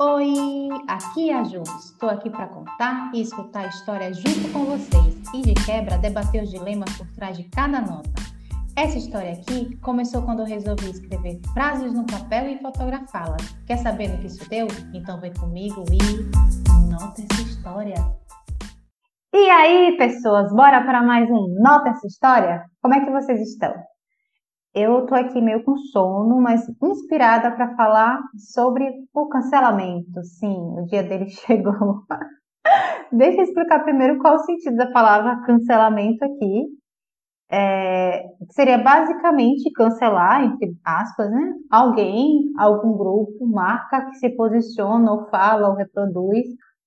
Oi, aqui é a Ju. Estou aqui para contar e escutar a história junto com vocês e de quebra debater os dilemas por trás de cada nota. Essa história aqui começou quando eu resolvi escrever frases no papel e fotografá-las. Quer saber no que isso deu? Então vem comigo e nota essa história. E aí, pessoas, bora para mais um Nota essa história? Como é que vocês estão? Eu tô aqui meio com sono, mas inspirada para falar sobre o cancelamento. Sim, o dia dele chegou. Deixa eu explicar primeiro qual o sentido da palavra cancelamento aqui. É, seria basicamente cancelar, entre aspas, né? Alguém, algum grupo, marca que se posiciona ou fala ou reproduz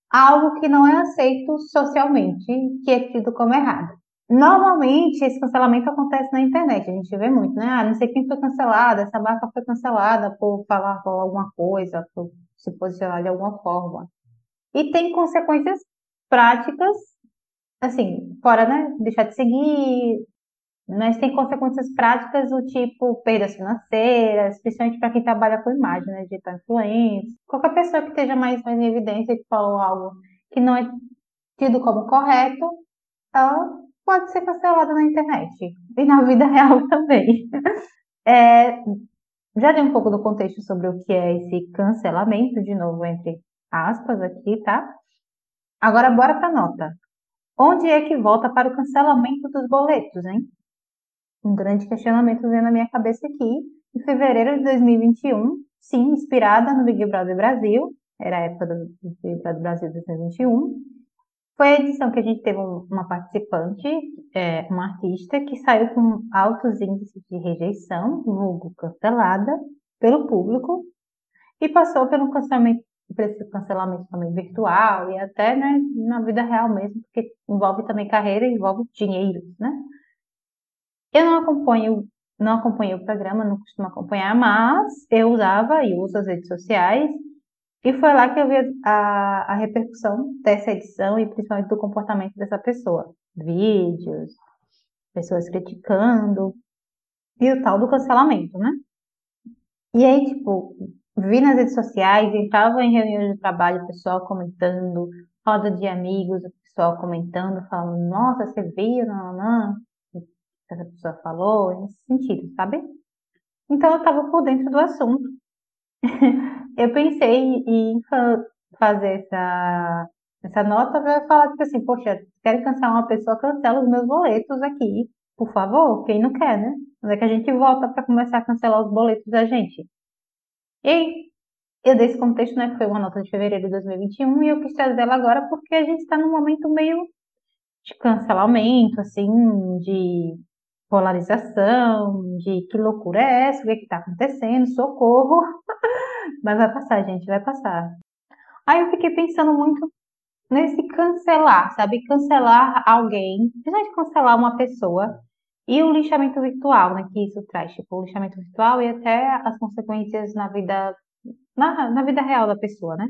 algo que não é aceito socialmente, que é tido como errado. Normalmente, esse cancelamento acontece na internet, a gente vê muito, né? Ah, não sei quem foi cancelada, essa marca foi cancelada por falar alguma coisa, por se posicionar de alguma forma. E tem consequências práticas, assim, fora, né? Deixar de seguir, mas tem consequências práticas do tipo perdas financeiras, principalmente para quem trabalha com imagem, né? Digital influência. Qualquer pessoa que esteja mais, mais em evidência que falou algo que não é tido como correto, ela pode ser cancelada na internet e na vida real também. É, já dei um pouco do contexto sobre o que é esse cancelamento, de novo, entre aspas aqui, tá? Agora, bora para a nota. Onde é que volta para o cancelamento dos boletos, hein? Um grande questionamento veio na minha cabeça aqui. Em fevereiro de 2021, sim, inspirada no Big Brother Brasil, era a época do Big Brother Brasil 2021, foi a edição que a gente teve uma participante, é, uma artista, que saiu com altos índices de rejeição, vulgo cancelada, pelo público, e passou pelo cancelamento, por esse cancelamento também virtual e até né, na vida real mesmo, porque envolve também carreira envolve dinheiro, né? Eu não acompanho, não acompanhei o programa, não costumo acompanhar, mas eu usava e uso as redes sociais e foi lá que eu vi a, a repercussão dessa edição e principalmente do comportamento dessa pessoa. Vídeos, pessoas criticando e o tal do cancelamento, né? E aí, tipo, vi nas redes sociais, entrava em reuniões de trabalho, o pessoal comentando, roda de amigos, o pessoal comentando, falando, nossa, você viu, não, não, não, essa pessoa falou, nesse sentido, sabe? Então eu estava por dentro do assunto. eu pensei em fazer essa, essa nota para falar, tipo assim, poxa, quero cancelar uma pessoa, cancela os meus boletos aqui, por favor, quem não quer, né? Mas é que a gente volta para começar a cancelar os boletos da gente. E eu dei esse contexto, né, que foi uma nota de fevereiro de 2021, e eu quis trazer ela agora porque a gente está num momento meio de cancelamento, assim, de polarização, de que loucura é essa, o que é está acontecendo, socorro. Mas vai passar, gente, vai passar. Aí eu fiquei pensando muito nesse cancelar, sabe? Cancelar alguém, principalmente cancelar uma pessoa e o lixamento virtual, né? Que isso traz, tipo, o lixamento virtual e até as consequências na vida, na, na vida real da pessoa, né?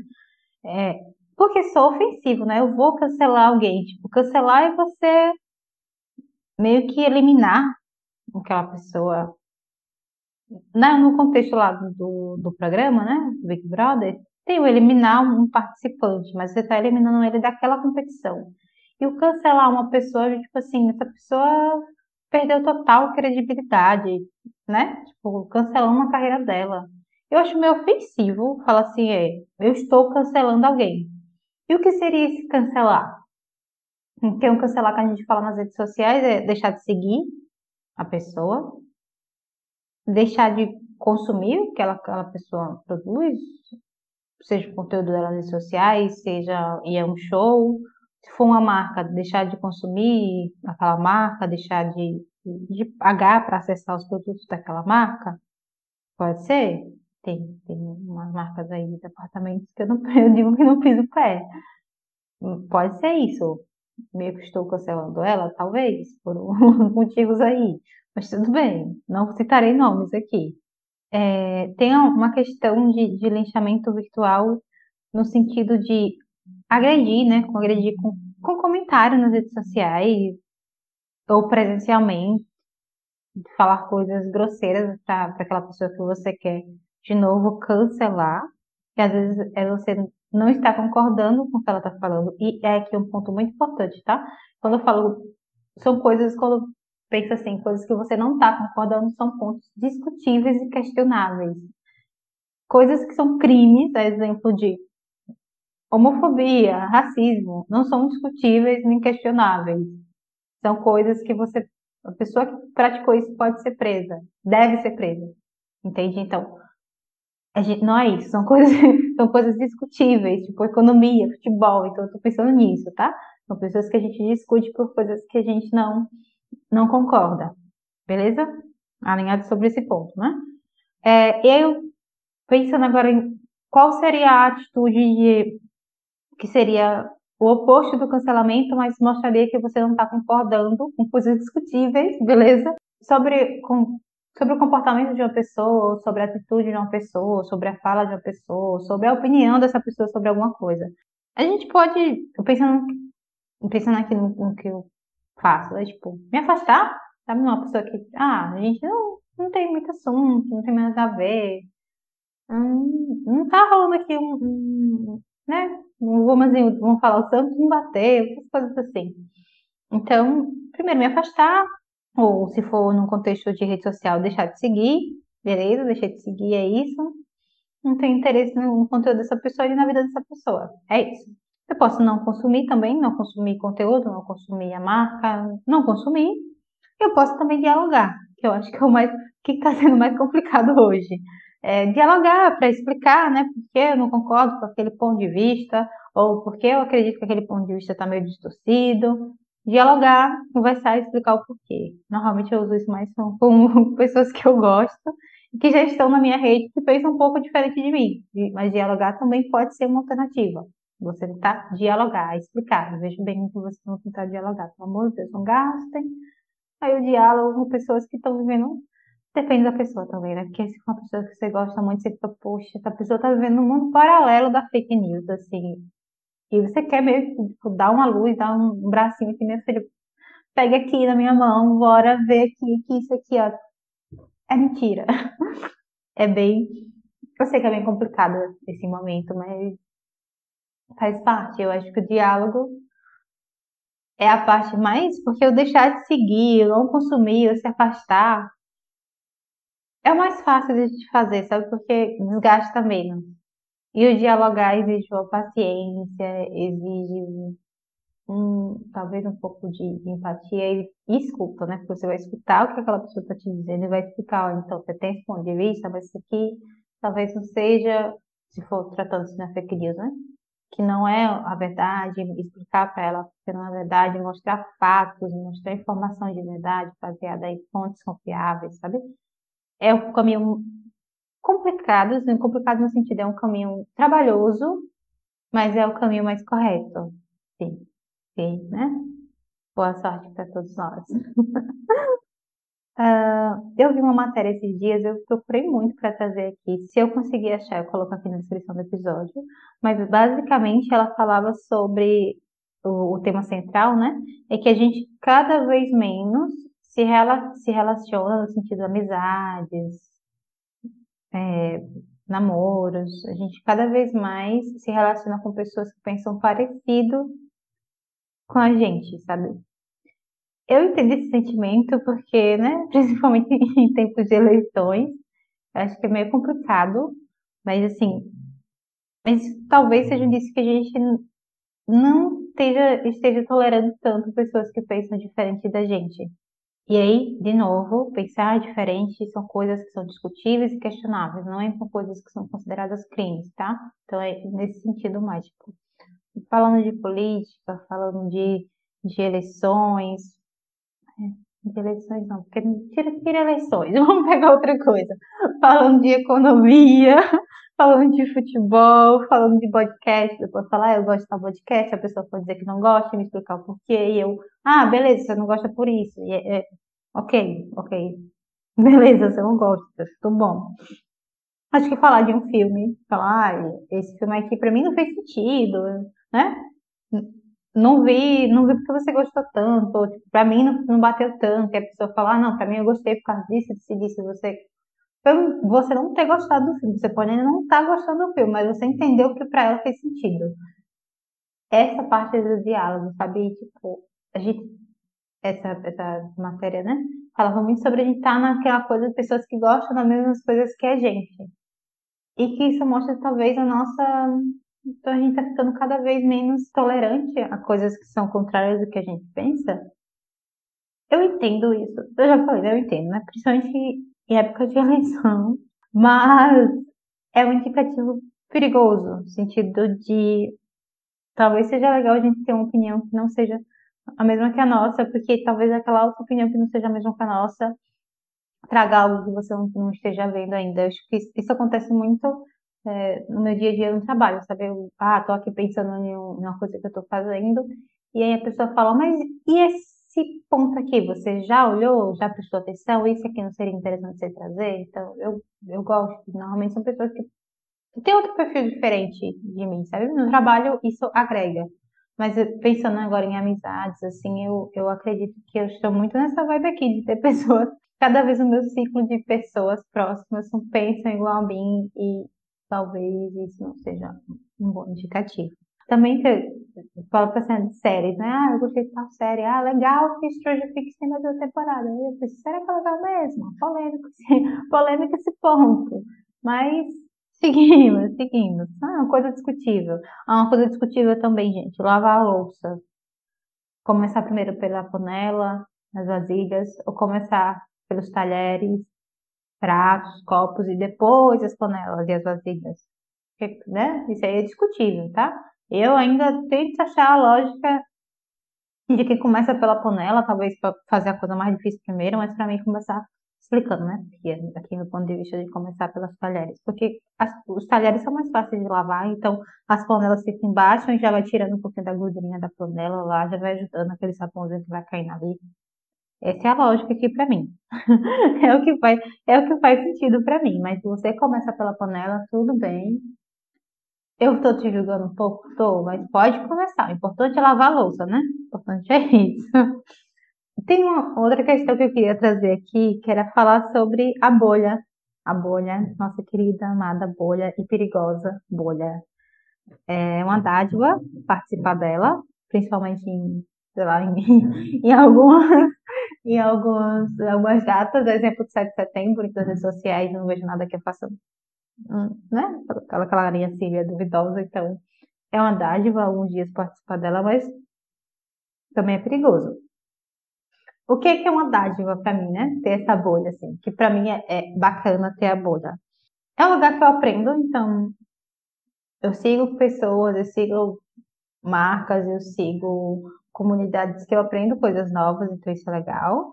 É, porque sou ofensivo, né? Eu vou cancelar alguém. Tipo, cancelar é você meio que eliminar aquela pessoa né, no contexto lá do, do programa, né, do Big Brother, tem o eliminar um participante, mas você está eliminando ele daquela competição. E o cancelar uma pessoa, tipo assim, essa pessoa perdeu total credibilidade, né? Tipo, cancelando a carreira dela. Eu acho meio ofensivo falar assim, é, eu estou cancelando alguém. E o que seria esse cancelar? Tem um cancelar que a gente fala nas redes sociais é deixar de seguir a pessoa, deixar de consumir o que aquela pessoa produz, seja o conteúdo dela nas redes sociais, seja ir a um show, se for uma marca, deixar de consumir aquela marca, deixar de, de pagar para acessar os produtos daquela marca, pode ser. Tem, tem umas marcas aí de apartamentos que eu, não, eu digo que não piso o pé. Pode ser isso. Meio que estou cancelando ela, talvez, por motivos aí. Mas tudo bem, não citarei nomes aqui. É, tem uma questão de, de linchamento virtual no sentido de agredir, né? Agredir com, com comentário nas redes sociais ou presencialmente, falar coisas grosseiras para aquela pessoa que você quer de novo cancelar. que às vezes é você não está concordando com o que ela está falando. E é aqui um ponto muito importante, tá? Quando eu falo, são coisas, quando pensa assim, coisas que você não está concordando, são pontos discutíveis e questionáveis. Coisas que são crimes, a exemplo de homofobia, racismo, não são discutíveis nem questionáveis. São coisas que você, a pessoa que praticou isso pode ser presa, deve ser presa. Entende? Então, gente, não é isso, são coisas, são coisas discutíveis, tipo economia, futebol, então eu tô pensando nisso, tá? São pessoas que a gente discute por coisas que a gente não, não concorda, beleza? Alinhado sobre esse ponto, né? É, eu, pensando agora em qual seria a atitude de, que seria o oposto do cancelamento, mas mostraria que você não está concordando com coisas discutíveis, beleza? Sobre com, sobre o comportamento de uma pessoa, sobre a atitude de uma pessoa, sobre a fala de uma pessoa, sobre a opinião dessa pessoa sobre alguma coisa. A gente pode, pensando, pensando aqui no, no que eu faço, é tipo, me afastar, sabe? Uma pessoa que, ah, a gente não, não tem muito assunto, não tem nada a ver, hum, não tá rolando aqui um, um né? Vamos, vamos falar o santo não bateu, essas coisas assim. Então, primeiro me afastar, ou se for num contexto de rede social, deixar de seguir, beleza? Deixei de seguir, é isso. Não tenho interesse no conteúdo dessa pessoa e na vida dessa pessoa. É isso. Eu posso não consumir também, não consumir conteúdo, não consumir a marca, não consumir. Eu posso também dialogar, que eu acho que é o mais que está sendo mais complicado hoje. É, dialogar para explicar, né, porque eu não concordo com aquele ponto de vista, ou porque eu acredito que aquele ponto de vista está meio distorcido, dialogar, conversar e explicar o porquê. Normalmente eu uso isso mais com, pessoas que eu gosto, que já estão na minha rede, que pensam um pouco diferente de mim. Mas dialogar também pode ser uma alternativa. Você tentar dialogar, explicar. Eu vejo bem que vocês vão tentar dialogar. Pelo amor de Deus, não gastem. Aí o diálogo com pessoas que estão vivendo. Depende da pessoa também, né? Porque se uma pessoa que você gosta muito, você fica, poxa, essa pessoa está vivendo um mundo paralelo da fake news, assim. E você quer meio que tipo, dar uma luz, dar um bracinho aqui, minha filha, pega aqui na minha mão, bora ver aqui, que isso aqui, ó, é mentira. É bem. Eu sei que é bem complicado esse momento, mas faz parte. Eu acho que o diálogo é a parte mais. Porque eu deixar de seguir, eu não consumir, eu se afastar, é o mais fácil de fazer, sabe? Porque desgasta menos. E o dialogar exige uma paciência, exige um, talvez um pouco de, empatia e, escuta, né? Porque você vai escutar o que aquela pessoa está te dizendo e vai explicar, então você tem esse ponto de vista, mas isso aqui talvez não seja, se for tratando-se na fake news, né? Que não é a verdade, explicar para ela que não é verdade, mostrar fatos, mostrar informação de verdade baseada em fontes confiáveis, sabe? É o caminho complicados, né? complicado no sentido, é um caminho trabalhoso, mas é o caminho mais correto. Sim, sim, né? Boa sorte para todos nós. uh, eu vi uma matéria esses dias, eu procurei muito para trazer aqui. Se eu conseguir achar, eu coloco aqui na descrição do episódio. Mas basicamente ela falava sobre o, o tema central, né? É que a gente cada vez menos se, rela se relaciona no sentido de amizades, é, namoros, a gente cada vez mais se relaciona com pessoas que pensam parecido com a gente, sabe? Eu entendo esse sentimento porque, né, principalmente em tempos de eleições, acho que é meio complicado, mas assim, mas talvez seja um indício que a gente não esteja, esteja tolerando tanto pessoas que pensam diferente da gente. E aí, de novo, pensar diferente são coisas que são discutíveis e questionáveis, não é são coisas que são consideradas crimes, tá? Então é nesse sentido mais, tipo, falando de política, falando de, de eleições, é, eleições não, porque tira, tira eleições, vamos pegar outra coisa. Falando de economia, falando de futebol, falando de podcast, eu posso falar, ah, eu gosto de podcast, a pessoa pode dizer que não gosta, me explicar o porquê, e eu, ah, beleza, você não gosta por isso. E é, é, ok, ok. Beleza, você não gosta, tudo bom. Acho que falar de um filme, falar, ah, esse filme aqui pra mim não fez sentido, né? Não vi, não vi porque você gostou tanto, ou, tipo, pra mim não, não bateu tanto, e a pessoa fala, ah, não, pra mim eu gostei por causa disso, disso, disso, você você não ter gostado do filme. Você pode ainda não estar tá gostando do filme, mas você entendeu que para ela fez sentido. Essa parte do diálogo, sabe? Tipo, a gente, essa, essa matéria, né? Falava muito sobre a gente estar tá naquela coisa de pessoas que gostam das mesmas coisas que a gente. E que isso mostra talvez a nossa. Então a gente está ficando cada vez menos tolerante a coisas que são contrárias do que a gente pensa. Eu entendo isso. Eu já falei, né? eu entendo, né? Principalmente em época de eleição, mas é um indicativo perigoso, no sentido de talvez seja legal a gente ter uma opinião que não seja a mesma que a nossa, porque talvez aquela outra opinião que não seja a mesma que a nossa traga algo que você não esteja vendo ainda. Eu acho que isso, isso acontece muito é, no meu dia a dia no trabalho, sabe? Eu, ah, tô aqui pensando em uma coisa que eu tô fazendo, e aí a pessoa fala, mas e esse ponto aqui, você já olhou, já prestou atenção? Isso aqui não seria interessante você trazer? Então, eu, eu gosto. Normalmente são pessoas que, que têm outro perfil diferente de mim, sabe? No trabalho, isso agrega. Mas pensando agora em amizades, assim, eu, eu acredito que eu estou muito nessa vibe aqui de ter pessoas. Cada vez o meu ciclo de pessoas próximas pensam igual a mim e talvez isso não seja um bom indicativo. Também fala cena de séries, né? Ah, eu gostei de tal série. Ah, legal que Stranger Things tem mais uma temporada. Eu pensei, será que é legal mesmo? Polêmico, polêmico esse ponto. Mas seguimos, seguimos. Ah, uma coisa discutível. Ah, uma coisa discutível também, gente. Lavar a louça. Começar primeiro pela panela, as vasilhas, ou começar pelos talheres, pratos, copos e depois as panelas e as vasilhas. Né? Isso aí é discutível, tá? Eu ainda tento achar a lógica de que começa pela panela, talvez para fazer a coisa mais difícil primeiro, mas para mim começar explicando, né? Porque aqui no ponto de vista de começar pelas talheres, porque as, os talheres são mais fáceis de lavar, então as panelas ficam embaixo e já vai tirando um pouquinho da gordurinha da panela lá, já vai ajudando aquele sabãozinho que vai caindo ali. Essa é a lógica aqui para mim. é o que faz, é o que faz sentido para mim. Mas se você começa pela panela, tudo bem. Eu estou te julgando um pouco, estou, mas pode começar. O importante é lavar a louça, né? O importante é isso. Tem uma outra questão que eu queria trazer aqui, que era falar sobre a bolha. A bolha, nossa querida, amada bolha e perigosa bolha. É uma dádiva participar dela, principalmente em, sei lá, em, em algumas, em algumas, algumas datas, exemplo de 7 de setembro, em redes sociais, não vejo nada que eu faça né? Aquela clarinha assim, é duvidosa, então é uma dádiva alguns dias participar dela, mas também é perigoso. O que é, que é uma dádiva para mim, né? Ter essa bolha, assim, que para mim é, é bacana ter a bolha. É um lugar que eu aprendo, então eu sigo pessoas, eu sigo marcas, eu sigo comunidades que eu aprendo coisas novas, então isso é legal.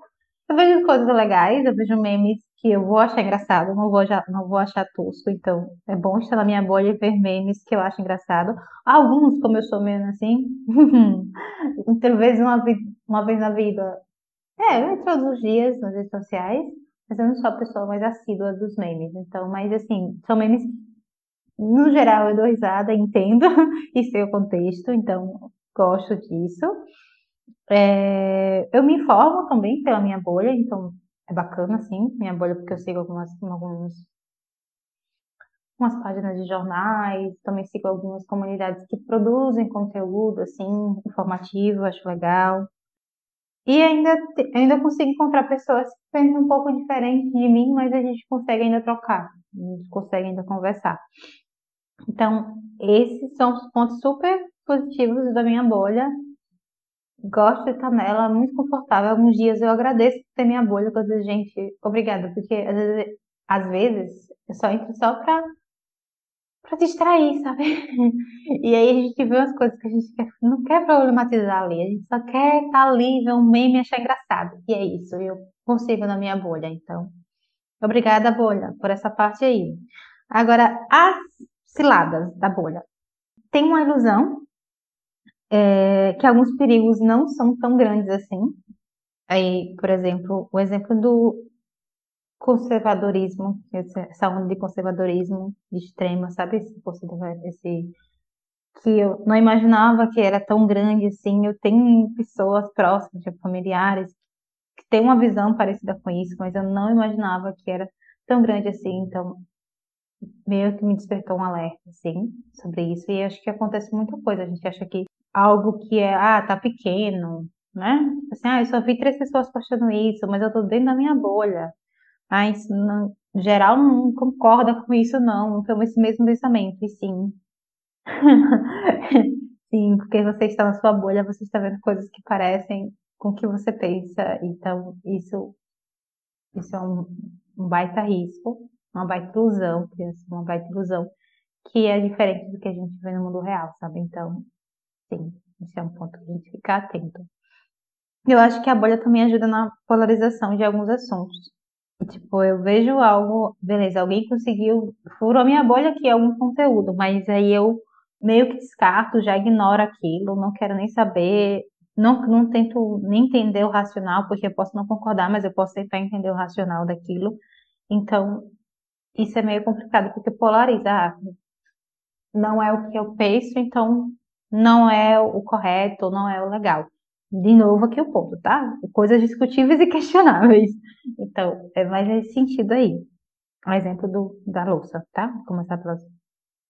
Eu vejo coisas legais, eu vejo memes que eu vou achar engraçado, não vou, não vou achar tosco, então é bom estar na minha bolha e ver memes que eu acho engraçado. Alguns, como eu sou meio assim, talvez uma, uma vez na vida, é, todos os dias nas redes sociais, mas eu não sou a pessoa mais assídua dos memes, então, mas assim, são memes no geral, eu dou risada, entendo e sei o contexto, então gosto disso. É, eu me informo também pela minha bolha, então é bacana, assim, minha bolha, porque eu sigo algumas, algumas, páginas de jornais, também sigo algumas comunidades que produzem conteúdo, assim, informativo, acho legal. E ainda, ainda consigo encontrar pessoas que pensam um pouco diferente de mim, mas a gente consegue ainda trocar, a gente consegue ainda conversar. Então, esses são os pontos super positivos da minha bolha gosto de estar nela, muito confortável. Alguns dias eu agradeço por ter minha bolha, quando a gente, obrigada, porque às vezes, às vezes eu só entro só pra, pra distrair, sabe? E aí a gente vê umas coisas que a gente quer, não quer problematizar ali, a gente só quer estar ali, ver um meme e achar engraçado. E é isso, eu consigo na minha bolha, então. Obrigada, bolha, por essa parte aí. Agora, as ciladas da bolha. Tem uma ilusão é, que alguns perigos não são tão grandes assim. Aí, por exemplo, o exemplo do conservadorismo, essa onda de conservadorismo de extrema, sabe? Esse, esse que eu não imaginava que era tão grande assim. Eu tenho pessoas próximas, tipo, familiares, que têm uma visão parecida com isso, mas eu não imaginava que era tão grande assim, então meio que me despertou um alerta, assim, sobre isso. E acho que acontece muita coisa. A gente acha que algo que é, ah, tá pequeno, né? Assim, ah, eu só vi três pessoas postando isso, mas eu tô dentro da minha bolha. Isso não, geral não concorda com isso, não, tem esse mesmo pensamento. E sim. sim, porque você está na sua bolha, você está vendo coisas que parecem com o que você pensa. Então, isso, isso é um, um baita risco, uma baita ilusão, uma baita ilusão, que é diferente do que a gente vê no mundo real, sabe? Então, sim, esse é um ponto que a gente ficar atento. Eu acho que a bolha também ajuda na polarização de alguns assuntos. Tipo, eu vejo algo, beleza, alguém conseguiu, furou minha bolha aqui, algum conteúdo, mas aí eu meio que descarto, já ignoro aquilo, não quero nem saber, não, não tento nem entender o racional, porque eu posso não concordar, mas eu posso tentar entender o racional daquilo. Então, isso é meio complicado, porque polarizar não é o que eu penso, então não é o correto, não é o legal. De novo aqui o ponto, tá? Coisas discutíveis e questionáveis. Então, é mais nesse sentido aí. Um exemplo do, da louça, tá? Começar pelas,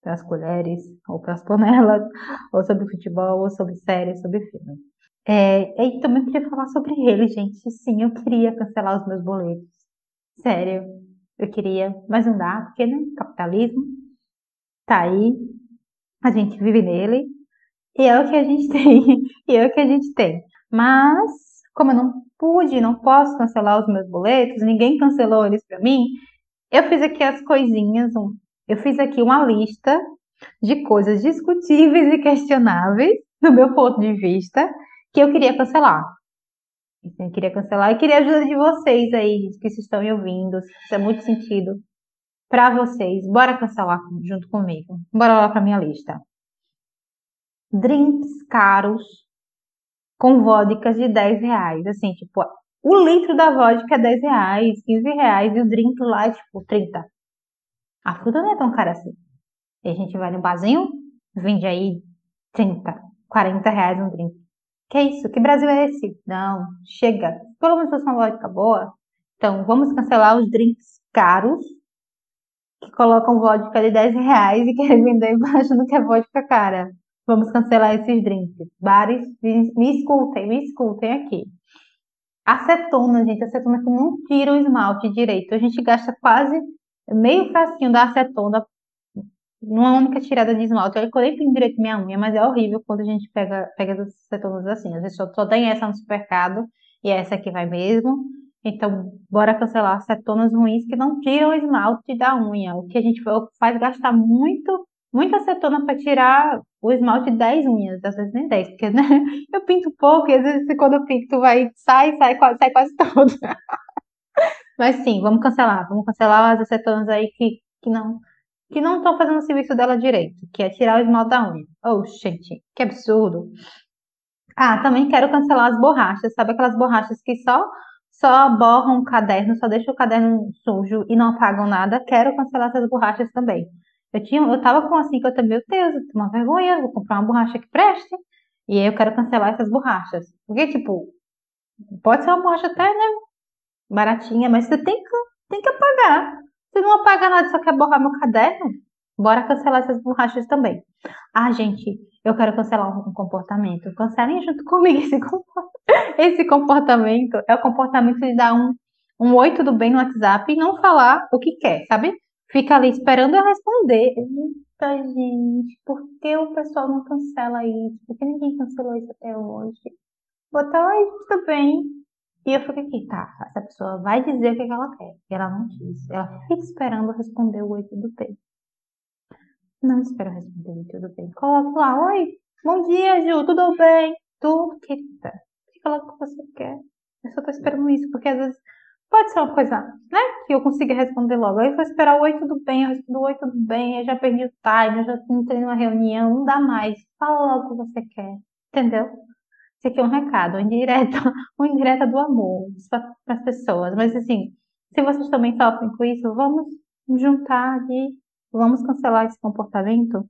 pelas colheres, ou pelas panelas, ou sobre futebol, ou sobre séries, sobre filme. É, e também queria falar sobre ele, gente. Sim, eu queria cancelar os meus boletos. Sério, eu queria, mas não dá, porque, né? Capitalismo tá aí, a gente vive nele, e é o que a gente tem, e é o que a gente tem. Mas, como eu não pude, não posso cancelar os meus boletos, ninguém cancelou eles para mim, eu fiz aqui as coisinhas, eu fiz aqui uma lista de coisas discutíveis e questionáveis, do meu ponto de vista, que eu queria cancelar. Eu queria cancelar e queria a ajuda de vocês aí, gente, que estão me ouvindo, se fizer muito sentido para vocês. Bora cancelar junto comigo. Bora lá para minha lista. Drinks caros com vodkas de 10 reais. Assim, tipo, o litro da vodka é 10 reais, 15 reais, e o drink lá é tipo 30. A fruta não é tão cara assim. E a gente vai no barzinho, vende aí 30, 40 reais um drink. Que é isso? Que Brasil é esse? Não, chega. Pelo menos fosse uma vodka boa. Então, vamos cancelar os drinks caros que colocam vodka de 10 reais e querem vender achando que é vodka cara. Vamos cancelar esses drinks. Bares, me, escutem, me escutem aqui. Acetona, gente, acetona que não tira o esmalte direito. A gente gasta quase meio frasquinho da acetona numa única tirada de esmalte. Eu nem tenho direito minha unha, mas é horrível quando a gente pega, pega as acetonas assim. Às vezes só, só tem essa no supermercado e essa aqui vai mesmo. Então, bora cancelar acetonas ruins que não tiram o esmalte da unha. O que a gente faz gastar muito muita acetona para tirar o esmalte 10 unhas, às vezes nem 10, porque né, eu pinto pouco e às vezes quando eu pinto vai, sai, sai, sai quase todo. Mas sim, vamos cancelar, vamos cancelar as acetonas aí que, que não que não estão fazendo o serviço dela direito, que é tirar o esmalte da unha. Oh, gente, que absurdo. Ah, também quero cancelar as borrachas, sabe aquelas borrachas que só só borram o caderno, só deixam o caderno sujo e não apagam nada? Quero cancelar essas borrachas também. Eu tinha, eu tava com assim que eu também, meu Deus, eu tô uma vergonha, vou comprar uma borracha que preste. E aí eu quero cancelar essas borrachas. Porque, tipo, pode ser uma borracha até, né, baratinha, mas você tem que, tem que apagar. Se não apaga nada, só quer borrar meu caderno, bora cancelar essas borrachas também. Ah, gente, eu quero cancelar um comportamento. Cancelem junto comigo esse comportamento. Esse comportamento é o comportamento de dar um, um oi, tudo bem no WhatsApp e não falar o que quer, sabe? Fica ali esperando eu responder. Eita, gente, por que o pessoal não cancela isso? Por que ninguém cancelou isso até hoje? Botar, oi, tudo bem. E eu fico aqui, tá, essa pessoa vai dizer o que ela quer. E ela não diz. Ela fica esperando responder o oi, tudo bem. Não espero responder oi, tudo bem. Coloque lá, oi, bom dia, Ju, tudo bem? Tudo, querida. Fica lá o que você quer. Eu só tô esperando isso, porque às vezes Pode ser uma coisa, né? Que eu consiga responder logo. Aí eu vou esperar oi, tudo bem, eu respondo oi, tudo bem, eu já perdi o time, eu já entrei numa reunião, não dá mais. Fala logo o que você quer. Entendeu? Esse aqui é um recado, uma indireta, uma indireta do amor para as pessoas. Mas assim, se vocês também sofrem com isso, vamos juntar e vamos cancelar esse comportamento.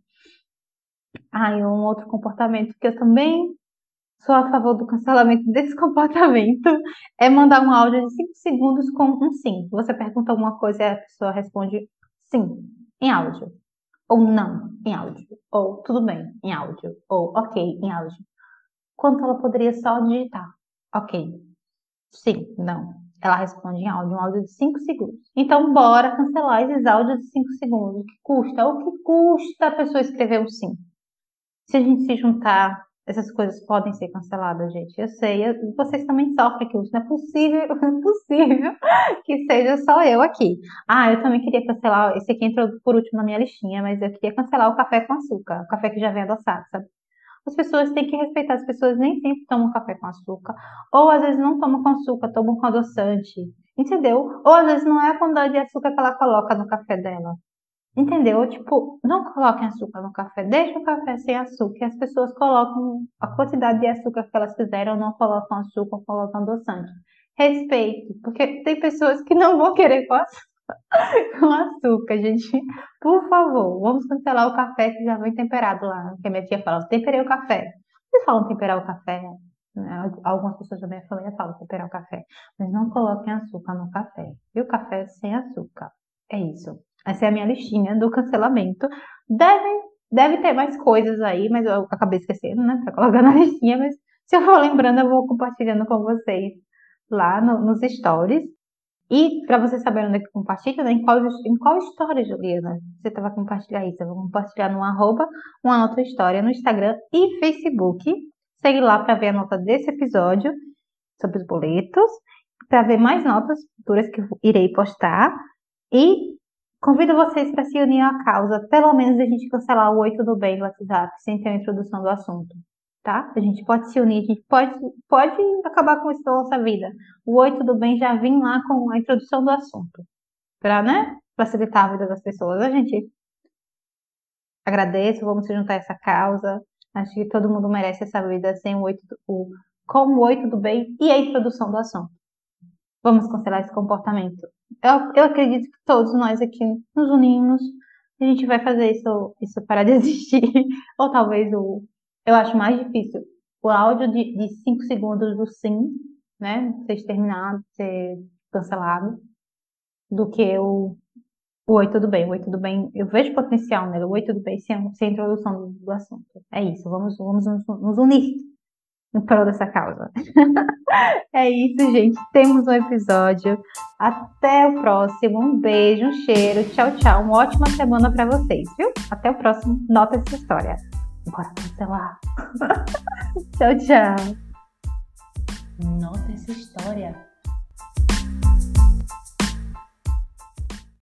Ah, e um outro comportamento que eu também sou a favor do cancelamento desse comportamento é mandar um áudio de 5 segundos com um sim. Você pergunta alguma coisa e a pessoa responde sim, em áudio. Ou não, em áudio. Ou tudo bem, em áudio. Ou ok, em áudio. Quanto ela poderia só digitar ok, sim, não. Ela responde em áudio, um áudio de 5 segundos. Então, bora cancelar esses áudios de 5 segundos. O que custa? O que custa a pessoa escrever um sim? Se a gente se juntar essas coisas podem ser canceladas, gente. Eu sei, eu, vocês também sofrem com isso. Não é possível, não é possível que seja só eu aqui. Ah, eu também queria cancelar. Esse aqui entrou por último na minha listinha, mas eu queria cancelar o café com açúcar, o café que já vem adoçado, sabe? As pessoas têm que respeitar, as pessoas nem sempre tomam café com açúcar, ou às vezes não tomam com açúcar, tomam com adoçante, entendeu? Ou às vezes não é a quantidade de açúcar que ela coloca no café dela. Entendeu? Tipo, não coloquem açúcar no café, deixa o café sem açúcar. As pessoas colocam a quantidade de açúcar que elas ou não colocam açúcar, colocam adoçante. Respeite, porque tem pessoas que não vão querer com açúcar, com açúcar, gente. Por favor, vamos cancelar o café que já vem temperado lá. Que a minha tia fala, temperei o café. Vocês falam temperar o café? Né? Algumas pessoas da minha família falam temperar o café. Mas não coloquem açúcar no café. E o café sem açúcar. É isso. Essa é a minha listinha do cancelamento. Deve, deve ter mais coisas aí, mas eu acabei esquecendo, né? Pra colocar na listinha, mas se eu for lembrando, eu vou compartilhando com vocês lá no, nos stories. E para vocês saberem onde é que compartilha, né? em, qual, em qual história, Juliana, você vai compartilhar isso? Eu vou compartilhar no arroba uma nota história no Instagram e Facebook. Segue lá para ver a nota desse episódio sobre os boletos, para ver mais notas futuras que eu irei postar. E Convido vocês para se unir à causa, pelo menos a gente cancelar o Oi Tudo Bem do WhatsApp, sem ter a introdução do assunto, tá? A gente pode se unir, a gente pode, pode acabar com isso na nossa vida. O Oi Tudo Bem já vem lá com a introdução do assunto, para, né, facilitar a vida das pessoas. A gente agradeço, vamos se juntar a essa causa. Acho que todo mundo merece essa vida sem o, Oi, o com o Oi Tudo Bem e a introdução do assunto. Vamos cancelar esse comportamento eu, eu acredito que todos nós aqui nos unimos, a gente vai fazer isso, isso para desistir. Ou talvez o. Eu acho mais difícil o áudio de 5 segundos do sim, né? Ser exterminado, ser cancelado, do que o, Oi, tudo bem. Oi, tudo bem. Eu vejo potencial nele. Oi, tudo bem, sem, sem introdução do, do assunto. É isso, vamos, vamos nos, nos unir em prol dessa causa. é isso, gente. Temos um episódio. Até o próximo. Um beijo, um cheiro. Tchau, tchau. Uma ótima semana para vocês, viu? Até o próximo. Nota essa história. Bora cancelar. tchau, tchau. Nota essa história.